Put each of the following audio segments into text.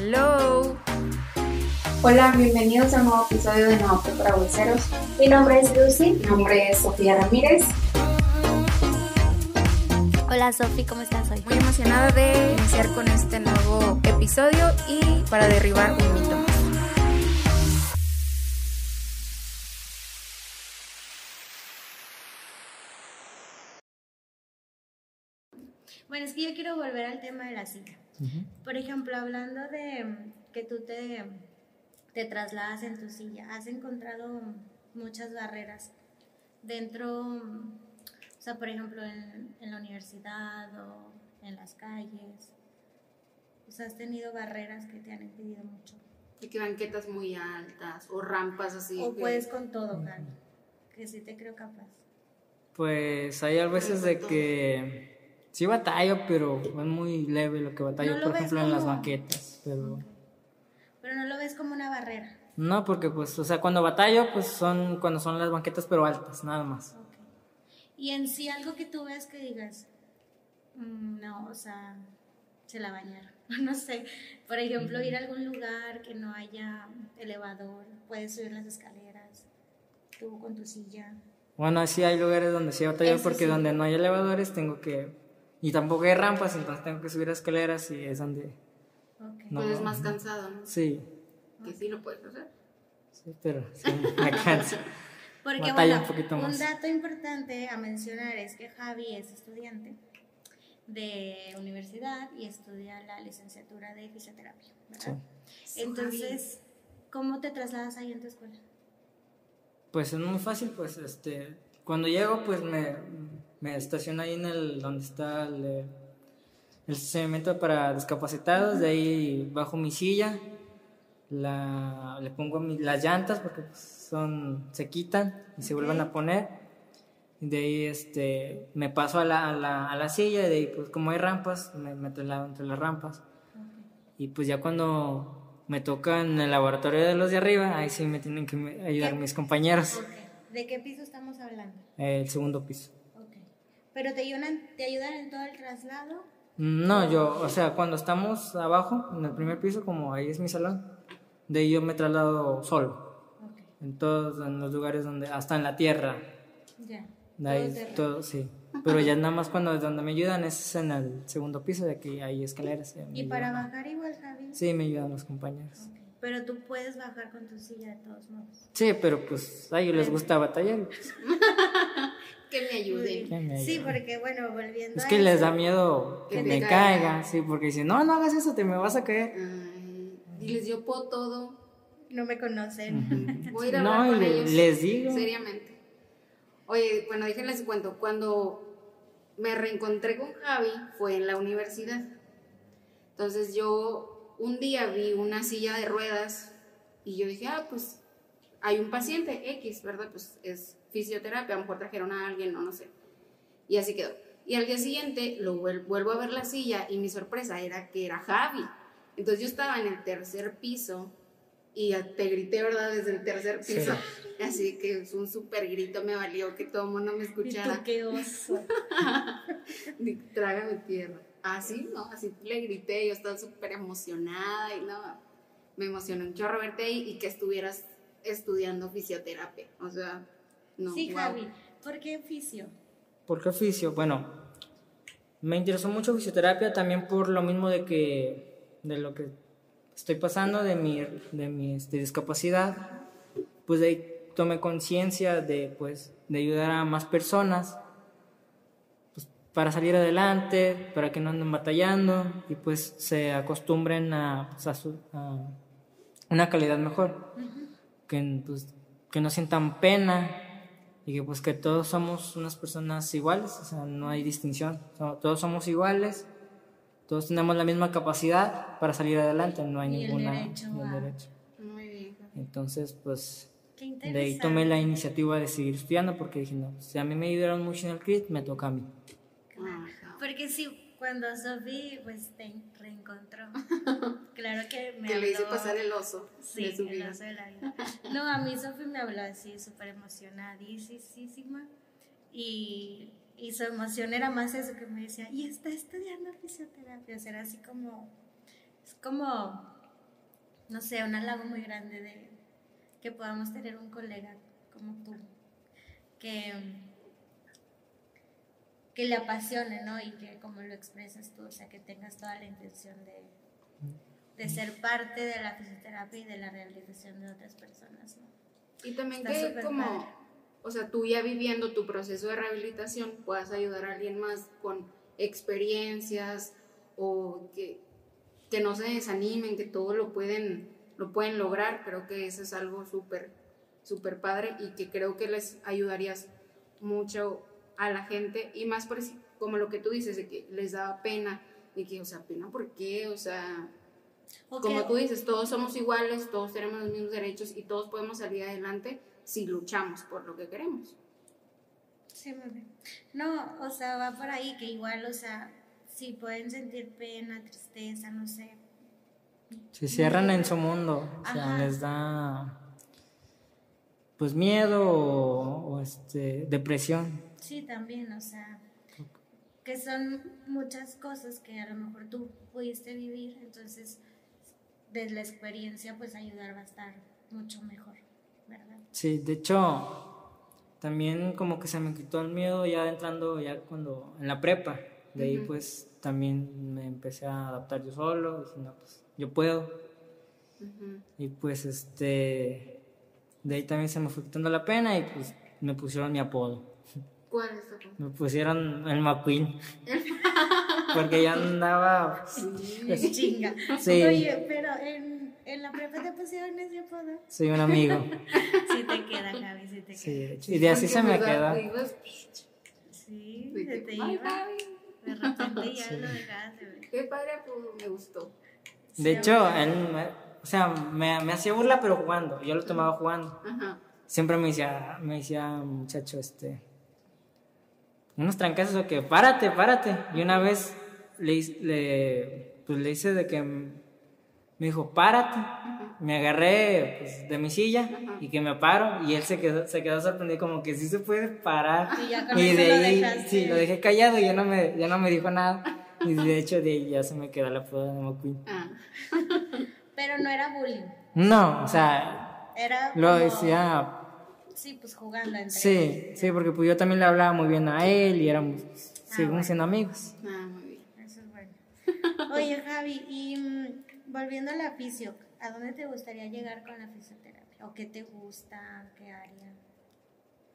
Hello. Hola, bienvenidos a un nuevo episodio de Nuevo para Bolseros. Mi nombre es Lucy. Mi nombre es Sofía Ramírez. Hola Sofi, ¿cómo estás hoy? Muy emocionada de iniciar con este nuevo episodio y para derribar un mito más. Bueno, es que yo quiero volver al tema de la cita. Por ejemplo, hablando de que tú te, te trasladas en tu silla, has encontrado muchas barreras dentro, o sea, por ejemplo, en, en la universidad o en las calles. O sea, has tenido barreras que te han impedido mucho. Y que banquetas muy altas o rampas así. O que- puedes con todo, Cari. Que sí te creo capaz. Pues hay a veces de que sí batallo, pero es muy leve lo que batallo, No lo por ves ejemplo, en las como- banquetas. Pero Pero no lo ves como una barrera. no, porque pues, o sea, cuando batallo, pues son cuando son las banquetas, pero altas, nada más. Ok. Y en sí algo que tú veas que digas, "Mm, no, o sea, se la bañaron. No sé, por ejemplo, ir a algún lugar que no haya elevador, puedes subir las escaleras, tú con tu silla. Bueno, sí hay lugares donde sí batallo, porque sí. donde no hay elevadores tengo que... Y tampoco hay rampas, entonces tengo que subir escaleras y es donde... Ok. No. Pues es más cansado, ¿no? Sí, Que sí lo puedes hacer. sí, pero sí, me canso. Porque Batalla bueno, un poquito más. dato importante a mencionar es que Javi es estudiante de universidad y estudia la licenciatura de fisioterapia, ¿verdad? Entonces, ¿cómo te trasladas ahí en tu escuela? Pues es muy fácil, pues este, cuando llego pues me, me estaciono ahí en el donde está el, el estacionamiento para discapacitados, de ahí bajo mi silla, la, le pongo mi- las llantas porque pues, son, se quitan y se vuelven a poner, de ahí este, me paso a la, a la, a la silla y de ahí pues como hay rampas, me meto en la- entre las rampas y pues ya cuando me toca en el laboratorio de los de arriba, ahí sí me tienen que ayudar mis compañeros. ¿De qué piso estamos hablando? El segundo piso. ¿Pero te ayudan, te ayudan en todo el traslado? No, yo, o sea, cuando estamos abajo, en el primer piso, como ahí es mi salón, de ahí yo me traslado solo. Ok. En todos en los lugares donde, hasta en la tierra. Ya. De ahí Todo todo, sí. Pero ya nada más cuando donde me ayudan es en el segundo piso, de aquí hay escaleras. ¿Y para ayudan. bajar igual, Javi? Sí, me ayudan los compañeros. Pero tú puedes bajar con tu silla de todos modos. Sí, pero pues a ellos les gusta batallar. pues, Que me ayuden. que me Sí, porque bueno, volviendo Es a que les eso, da miedo que me caiga. caiga, sí, porque dicen, no, no hagas eso, te me vas a caer. Ay, diles, yo puedo todo. no me conocen. Voy a ir a No, hablar y con le- ellos. les digo. Seriamente. Oye, bueno, déjenles cuento. Cuando me reencontré con Javi fue en la universidad. Entonces yo un día vi una silla de ruedas y yo dije, ah, pues hay un paciente X, ¿verdad? Pues es fisioterapia, a lo mejor trajeron a alguien, no, no sé. Y así quedó. Y al día siguiente lo vuel- vuelvo a ver la silla y mi sorpresa era que era Javi. Entonces yo estaba en el tercer piso y te grité, ¿verdad? Desde el tercer Sí. piso. Así que es un súper grito, me valió que todo el mundo me ¿Y tú escuchara. qué oso? Trágame tierra. Así, ¿no? Así le grité, yo estaba súper emocionada y no, me emocionó un chorro verte ahí y que estuvieras estudiando fisioterapia. O sea, no. sí, wow. Javi. ¿Por qué oficio? ¿Por qué oficio? Bueno, me interesó mucho fisioterapia también por lo mismo de que, de lo que estoy pasando, de mi, de mi este, discapacidad, pues de ahí tomé conciencia de, pues, de ayudar a más personas, pues, para salir adelante, para que no anden batallando y pues se acostumbren a, pues, a su- a una calidad mejor, que, pues, que no sientan pena y que pues que todos somos unas personas iguales, o sea, no hay distinción, so- todos somos iguales, todos tenemos la misma capacidad para salir adelante, no hay Y el ninguna derecho ni el derecho. Muy bien. Entonces, pues Qué de ahí tomé la iniciativa de seguir estudiando porque dije, no, si a mí me ayudaron mucho en el CRIT, me toca a mí. Porque sí, cuando Sofi pues te reencontró, claro que me Que le hice habló- pasar el oso Sí, de su el vida. oso de la vida. No, a mí Sofi me habló así, súper emocionadísima. Y, y su emoción era más eso que me decía, y está estudiando fisioterapia. O sea, era así como, es como no sé, un halago muy grande de que podamos tener un colega como tú, que, que le apasione, ¿no? Y que como lo expresas tú, o sea, que tengas toda la intención de, de ser parte de la fisioterapia y de la rehabilitación de otras personas, ¿no? Y también Está que como, padre. o sea, tú ya viviendo tu proceso de rehabilitación puedas ayudar a alguien más con experiencias o que, que no se desanimen, que todo lo pueden, lo pueden lograr. Creo que eso es algo súper, súper padre y que creo que les ayudarías mucho a la gente y más por como lo que tú dices, de que les da pena, de que, o sea, pena, ¿por qué? O sea, como tú dices, todos somos iguales, todos tenemos los mismos derechos y todos podemos salir adelante si luchamos por lo que queremos. Sí, bien. No, o sea, va por ahí que igual, o sea, si pueden sentir pena, tristeza, no sé. Se cierran en su mundo, o sea, Ajá. les da pues miedo o, o, este depresión. Sí, también, o sea, que son muchas cosas que a lo mejor tú pudiste vivir, entonces desde la experiencia pues ayudar va a estar mucho mejor, ¿verdad? Sí, de hecho también como que se me quitó el miedo ya entrando ya cuando en la prepa. De ahí pues también me empecé a adaptar yo solo, dije, no, pues yo puedo. Y pues este de ahí también se me fue quitando la pena y pues me pusieron mi apodo. ¿Cuál es tu? Me pusieron el McQueen. Porque yo andaba pues, Chinga. Sí. Oye, pero en, en la prepa te pusieron ese apodo. soy un amigo. Sí te queda, Javi, sí te Sí, queda. de hecho, y de así Porque, se me ¿verdad? queda. Digo, Sí, de se te "Ay, iba. Javi". De repente ya lo dejabas de ver. Qué padre apodo, me gustó. De hecho, él, me- o sea, me, me hacía burla, pero jugando. Yo lo tomaba jugando. Ajá. Siempre me decía, me decía, muchacho, este, unos trancazos o que, párate, párate. Y una vez le, hice- le, pues le hice de que me dijo, párate. Me agarré pues, de mi silla y que me paro. Y él se quedó, se quedó sorprendido, como que sí se puede parar. Y ya con Y de lo ahí, dejaste. sí, lo dejé callado y ya no me, ya no me dijo nada. Y de hecho, de ahí ya se me quedó la apodo de McQueen. Ah. Pero no era bullying. No, o sea, Era lo como- decía Sí, pues jugando entre Sí, sí, porque pues yo también le hablaba muy bien a él y éramos, seguimos bueno. siendo amigos. Ah, muy bien. Eso es bueno. Oye, Javi, y mm, volviendo a la fisio, ¿a dónde te gustaría llegar con la fisioterapia? ¿O qué te gusta? ¿Qué área?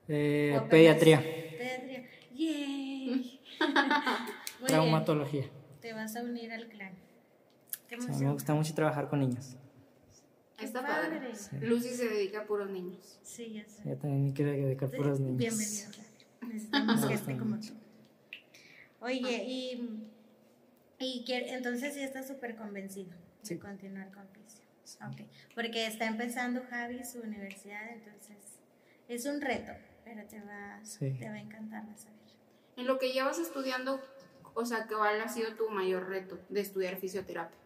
Eh, ¿O apenas- pediatría, Pediatría. ¡Yay! Traumatología. bien. Te vas a unir al clan. Qué O sea, me gusta mucho trabajar con niños. Está padre. padre. Lucy se dedica a puros niños. Sí, ya sé. Yo también me quiero dedicar por los niños. Bienvenido, Javi. Necesitamos gente como tú. Oye, y, y quiere- entonces sí estás súper convencido Sí. de continuar con fisio. Ok, porque está empezando Javi su universidad, entonces es un reto, pero te va, Sí. te va a encantar, vas a ver. En lo que llevas estudiando, o sea, ¿cuál ha sido tu mayor reto de estudiar fisioterapia?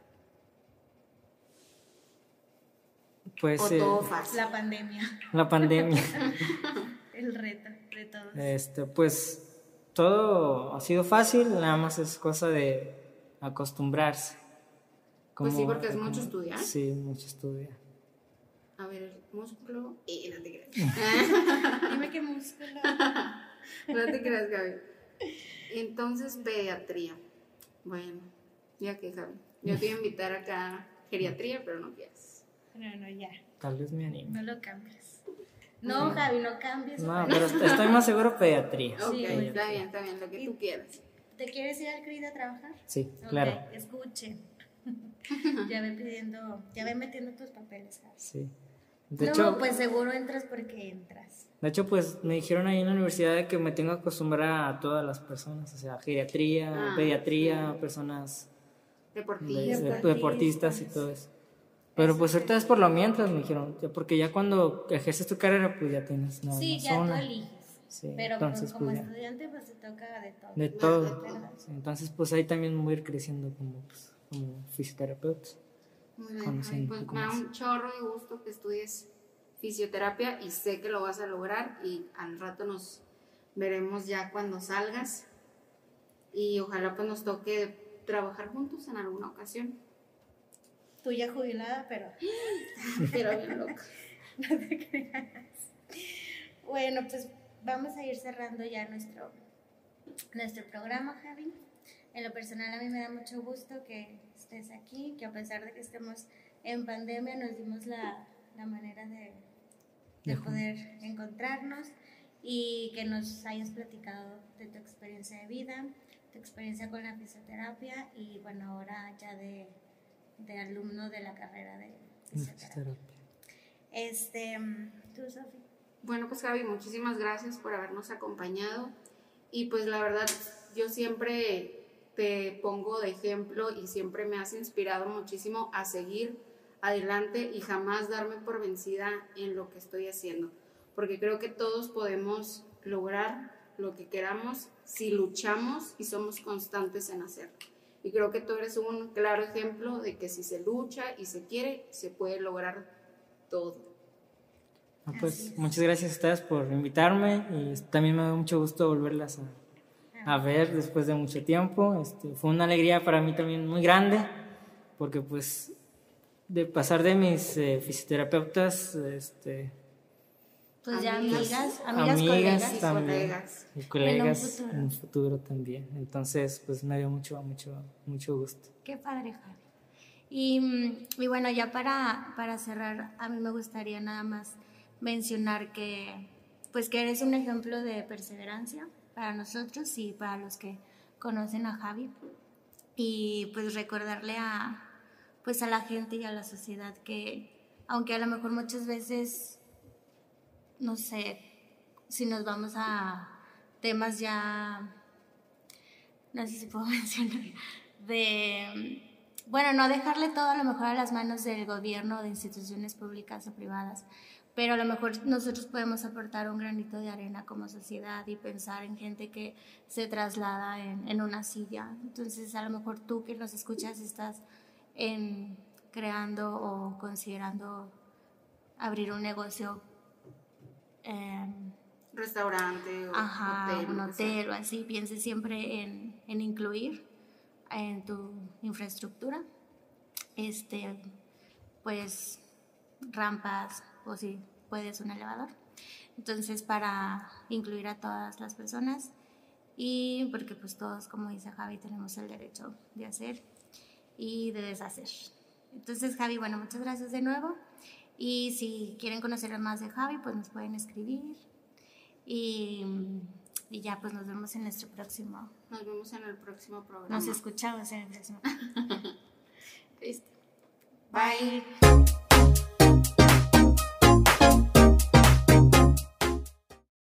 Pues o eh, todo fácil. La pandemia, la pandemia. el reto de todos. este, pues todo ha sido fácil, nada más es cosa de acostumbrarse. Pues sí, porque es mucho estudiar. Sí, mucho estudiar. A ver, músculo. Eh, no te creas. Dime qué músculo. no te creas, Gaby. Entonces, pediatría. Bueno, ya que, Gaby. Yo te iba a invitar acá a geriatría, pero no quieres. No, no, ya, Tal vez me anime. no lo cambies. No, Javi, no cambies. No, pero est- estoy más seguro pediatría. Ok, Sí, está bien, está bien, lo que tú quieras. ¿Te quieres ir al CRID a trabajar? Sí, claro. escuchen. ya ve pidiendo, ya ve metiendo tus papeles, Javi. Sí. De no, hecho, pues seguro entras porque entras. De hecho, pues me dijeron ahí en la universidad de que me tengo que acostumbrar a todas las personas, o sea, geriatría, Ah, pediatría, personas de- Deportista. de- deportistas y todo eso. Pero pues ahorita es por lo mientras, me dijeron, porque ya cuando ejerces tu carrera, pues ya tienes nada sí, ya una. tú eliges. Sí, pero entonces, como pues, estudiante, pues te toca de todo. De todo. entonces, pues ahí también voy a ir creciendo como, pues, como fisioterapeuta. Muy bien. Conociendo Ay, un pues me da un chorro de gusto que estudies fisioterapia y sé que lo vas a lograr y al rato nos veremos ya cuando salgas y ojalá pues nos toque trabajar juntos en alguna ocasión. Tú ya jubilada, pero Pero bien loca. no te creas. Bueno, pues vamos a ir cerrando ya nuestro, nuestro programa, Javi. En lo personal a mí me da mucho gusto que estés aquí, que a pesar de que estemos en pandemia nos dimos la, la manera de, de poder encontrarnos y que nos hayas platicado de tu experiencia de vida, tu experiencia con la fisioterapia y bueno, ahora ya de, de alumno de la carrera de fisioterapia. Fisioterapia. Este, tú, Sofi. Bueno, pues Javi, muchísimas gracias por habernos acompañado. Y pues la verdad, yo siempre te pongo de ejemplo y siempre me has inspirado muchísimo a seguir adelante y jamás darme por vencida en lo que estoy haciendo. Porque creo que todos podemos lograr lo que queramos si luchamos y somos constantes en hacerlo. Y creo que tú eres un claro ejemplo de que si se lucha y se quiere, se puede lograr todo. Ah, pues muchas gracias a ustedes por invitarme y también me da mucho gusto volverlas a, a ver después de mucho tiempo. Este, fue una alegría para mí también muy grande porque pues de pasar de mis eh, fisioterapeutas este, Pues ya Amigas. amigas, amigas, colegas. también. colegas. y colegas futuro. en un futuro también. Entonces pues me dio mucho, mucho, mucho gusto. Qué padre, Javi. Y, mm, y bueno, ya para, para cerrar, a mí me gustaría nada más mencionar que, pues que eres un ejemplo de perseverancia para nosotros y para los que conocen a Javi. Y pues recordarle a, pues a la gente y a la sociedad que, aunque a lo mejor muchas veces, no sé, si nos vamos a temas ya no sé si puedo mencionar, de, bueno, no dejarle todo a lo mejor a las manos del gobierno, de instituciones públicas o privadas, pero a lo mejor nosotros podemos aportar un granito de arena como sociedad y pensar en gente que se traslada en, en una silla. Entonces, a lo mejor tú que nos escuchas estás en, creando o considerando abrir un negocio. Em, Restaurante o Ajá, hotel. un hotel o así, piense siempre en, en incluir en tu infraestructura, este, pues rampas o si puedes un elevador. Entonces, para incluir a todas las personas y porque pues todos, como dice Javi, tenemos el derecho de hacer y de deshacer. Entonces, Javi, bueno, muchas gracias de nuevo. Y si quieren conocer más de Javi, pues nos pueden escribir. Y, y ya, pues nos vemos en nuestro próximo. Nos vemos en el próximo programa. Nos escuchamos en el próximo. Listo. Bye.